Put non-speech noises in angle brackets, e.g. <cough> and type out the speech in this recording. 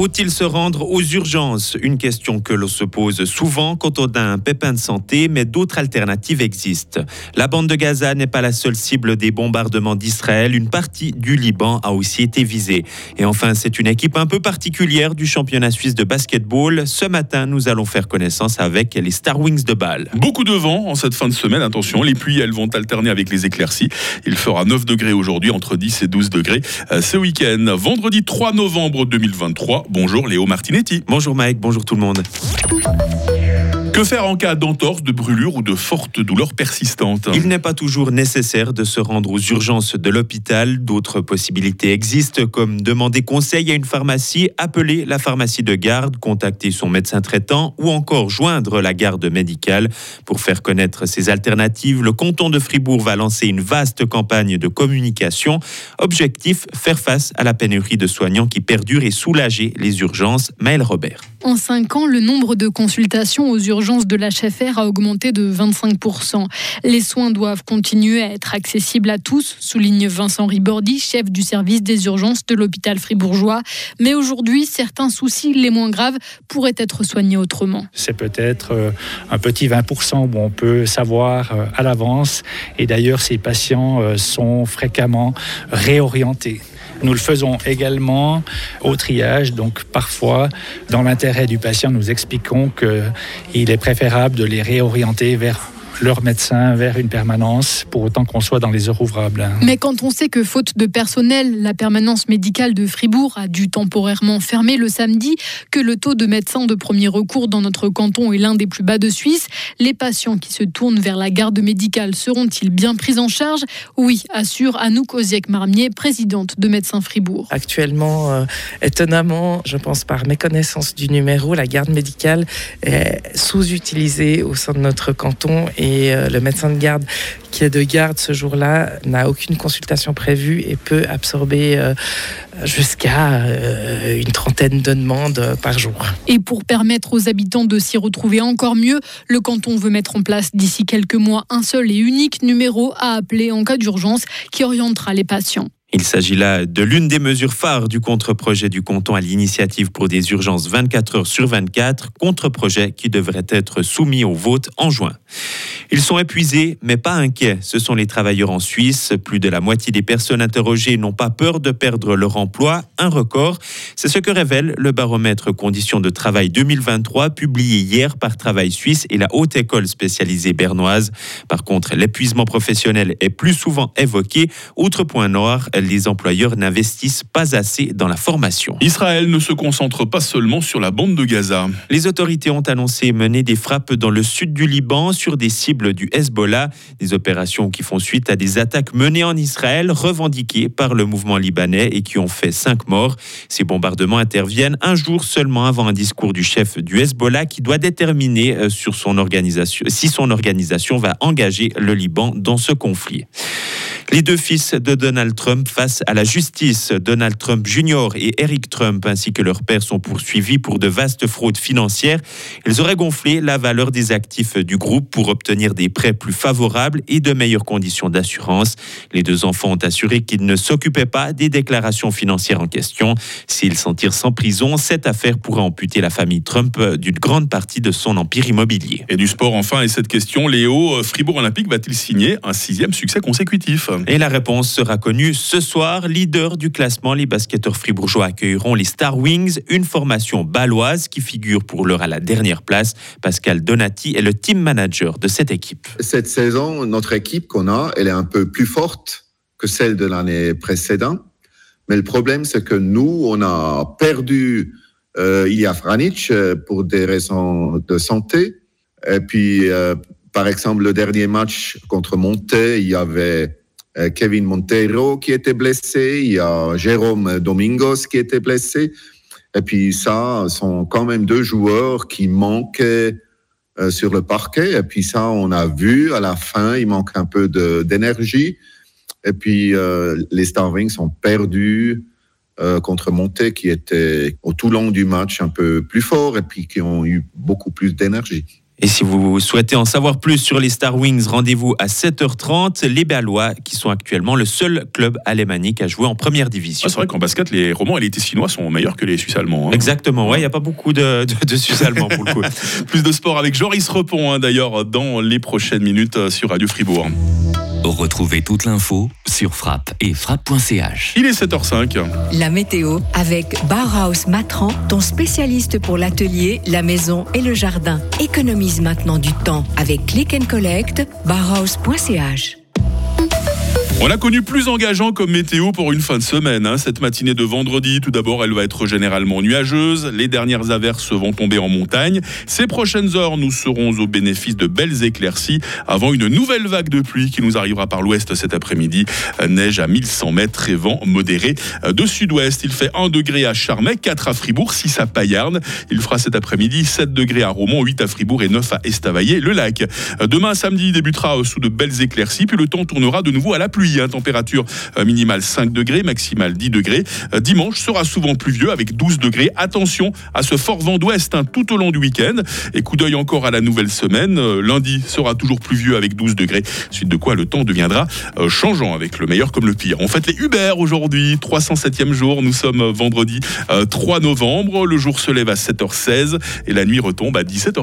Faut-il se rendre aux urgences? Une question que l'on se pose souvent quand on a un pépin de santé, mais d'autres alternatives existent. La bande de Gaza n'est pas la seule cible des bombardements d'Israël. Une partie du Liban a aussi été visée. Et enfin, c'est une équipe un peu particulière du championnat suisse de basketball. Ce matin, nous allons faire connaissance avec les Star Wings de Bâle. Beaucoup de vent en cette fin de semaine. Attention, les pluies, elles vont alterner avec les éclaircies. Il fera 9 degrés aujourd'hui, entre 10 et 12 degrés euh, ce week-end. Vendredi 3 novembre 2023. Bonjour Léo Martinetti. Bonjour Mike, bonjour tout le monde. Que faire en cas d'entorse, de brûlure ou de forte douleur persistante? Il n'est pas toujours nécessaire de se rendre aux urgences de l'hôpital. D'autres possibilités existent, comme demander conseil à une pharmacie, appeler la pharmacie de garde, contacter son médecin traitant ou encore joindre la garde médicale. Pour faire connaître ces alternatives, le canton de Fribourg va lancer une vaste campagne de communication. Objectif, faire face à la pénurie de soignants qui perdure et soulager les urgences. Maël Robert. En cinq ans, le nombre de consultations aux urgences de l'HFR a augmenté de 25%. Les soins doivent continuer à être accessibles à tous, souligne Vincent Ribordi, chef du service des urgences de l'hôpital fribourgeois. Mais aujourd'hui, certains soucis les moins graves pourraient être soignés autrement. C'est peut-être euh, un petit 20% où on peut savoir euh, à l'avance. Et d'ailleurs, ces patients euh, sont fréquemment réorientés. Nous le faisons également au triage, donc parfois, dans l'intérêt du patient, nous expliquons qu'il est préférable de les réorienter vers leur médecin vers une permanence pour autant qu'on soit dans les heures ouvrables. Mais quand on sait que faute de personnel, la permanence médicale de Fribourg a dû temporairement fermer le samedi, que le taux de médecins de premier recours dans notre canton est l'un des plus bas de Suisse, les patients qui se tournent vers la garde médicale seront-ils bien pris en charge? Oui, assure Anouk Oziek-Marmier, présidente de Médecins Fribourg. Actuellement, euh, étonnamment, je pense par méconnaissance du numéro, la garde médicale est sous-utilisée au sein de notre canton et et euh, le médecin de garde qui est de garde ce jour-là n'a aucune consultation prévue et peut absorber euh, jusqu'à euh, une trentaine de demandes par jour. Et pour permettre aux habitants de s'y retrouver encore mieux, le canton veut mettre en place d'ici quelques mois un seul et unique numéro à appeler en cas d'urgence qui orientera les patients. Il s'agit là de l'une des mesures phares du contre-projet du canton à l'initiative pour des urgences 24 heures sur 24, contre-projet qui devrait être soumis au vote en juin. Ils sont épuisés, mais pas inquiets. Ce sont les travailleurs en Suisse. Plus de la moitié des personnes interrogées n'ont pas peur de perdre leur emploi, un record. C'est ce que révèle le baromètre conditions de travail 2023, publié hier par Travail Suisse et la Haute École spécialisée bernoise. Par contre, l'épuisement professionnel est plus souvent évoqué. Outre point noir, les employeurs n'investissent pas assez dans la formation. Israël ne se concentre pas seulement sur la bande de Gaza. Les autorités ont annoncé mener des frappes dans le sud du Liban sur des cibles du Hezbollah, des opérations qui font suite à des attaques menées en Israël revendiquées par le mouvement libanais et qui ont fait cinq morts. Ces bombardements interviennent un jour seulement avant un discours du chef du Hezbollah qui doit déterminer euh, sur son organisation, si son organisation va engager le Liban dans ce conflit. Les deux fils de Donald Trump face à la justice. Donald Trump Jr. et Eric Trump ainsi que leur père sont poursuivis pour de vastes fraudes financières. Ils auraient gonflé la valeur des actifs du groupe pour obtenir des prêts plus favorables et de meilleures conditions d'assurance. Les deux enfants ont assuré qu'ils ne s'occupaient pas des déclarations financières en question. S'ils s'en tirent sans prison, cette affaire pourrait amputer la famille Trump d'une grande partie de son empire immobilier. Et du sport enfin, et cette question, Léo, Fribourg Olympique va-t-il signer un sixième succès consécutif? Et la réponse sera connue ce soir. Leader du classement, les basketteurs fribourgeois accueilleront les Star Wings, une formation baloise qui figure pour l'heure à la dernière place. Pascal Donati est le team manager de cette équipe. Cette saison, notre équipe qu'on a, elle est un peu plus forte que celle de l'année précédente. Mais le problème, c'est que nous, on a perdu euh, Franic euh, pour des raisons de santé. Et puis, euh, par exemple, le dernier match contre Monté, il y avait Kevin Monteiro qui était blessé, il y a Jérôme Domingos qui était blessé. Et puis ça, sont quand même deux joueurs qui manquaient euh, sur le parquet. Et puis ça, on a vu à la fin, il manque un peu d'énergie. Et puis euh, les Starvings sont perdus contre Monté qui était au tout long du match un peu plus fort et puis qui ont eu beaucoup plus d'énergie. Et si vous souhaitez en savoir plus sur les Star Wings, rendez-vous à 7h30. Les Balois, qui sont actuellement le seul club alémanique à jouer en première division. Ah, c'est vrai qu'en basket, les romans et les Tessinois sont meilleurs que les Suisses allemands. hein. Exactement, ouais, il n'y a pas beaucoup de, de, de Suisses allemands pour le coup. <laughs> Plus de sport avec Joris Repon, hein, d'ailleurs, dans les prochaines minutes euh, sur Radio Fribourg. Retrouvez toute l'info sur frappe et frappe.ch. Il est 7h05. La météo avec Bauhaus Matran, ton spécialiste pour l'atelier, la maison et le jardin. Économise maintenant du temps avec Click and Collect, bauhaus.ch. On a connu plus engageant comme météo pour une fin de semaine. hein. Cette matinée de vendredi, tout d'abord, elle va être généralement nuageuse. Les dernières averses vont tomber en montagne. Ces prochaines heures, nous serons au bénéfice de belles éclaircies avant une nouvelle vague de pluie qui nous arrivera par l'ouest cet après-midi. Neige à 1100 mètres et vent modéré de sud-ouest. Il fait 1 degré à Charmey, 4 à Fribourg, 6 à Payarn. Il fera cet après-midi 7 degrés à Romont, 8 à Fribourg et 9 à Estavayer-le-Lac. Euh, Demain samedi débutera sous de belles éclaircies, puis le temps tournera de nouveau à la pluie. Hein. Température euh, minimale 5 degrés, maximale 10 degrés. Euh, Dimanche sera souvent pluvieux avec 12 degrés. Attention à ce fort vent d'ouest hein, tout au long du week-end. Et coup d'œil encore à la nouvelle semaine. Euh, Lundi sera toujours pluvieux avec 12 degrés. Suite de quoi le temps deviendra changeant avec le meilleur comme le pire. On fête les Uber aujourd'hui, 307e jour. Nous sommes vendredi euh, 3 novembre. Le jour se lève à 7h16 et la nuit retombe à 17h.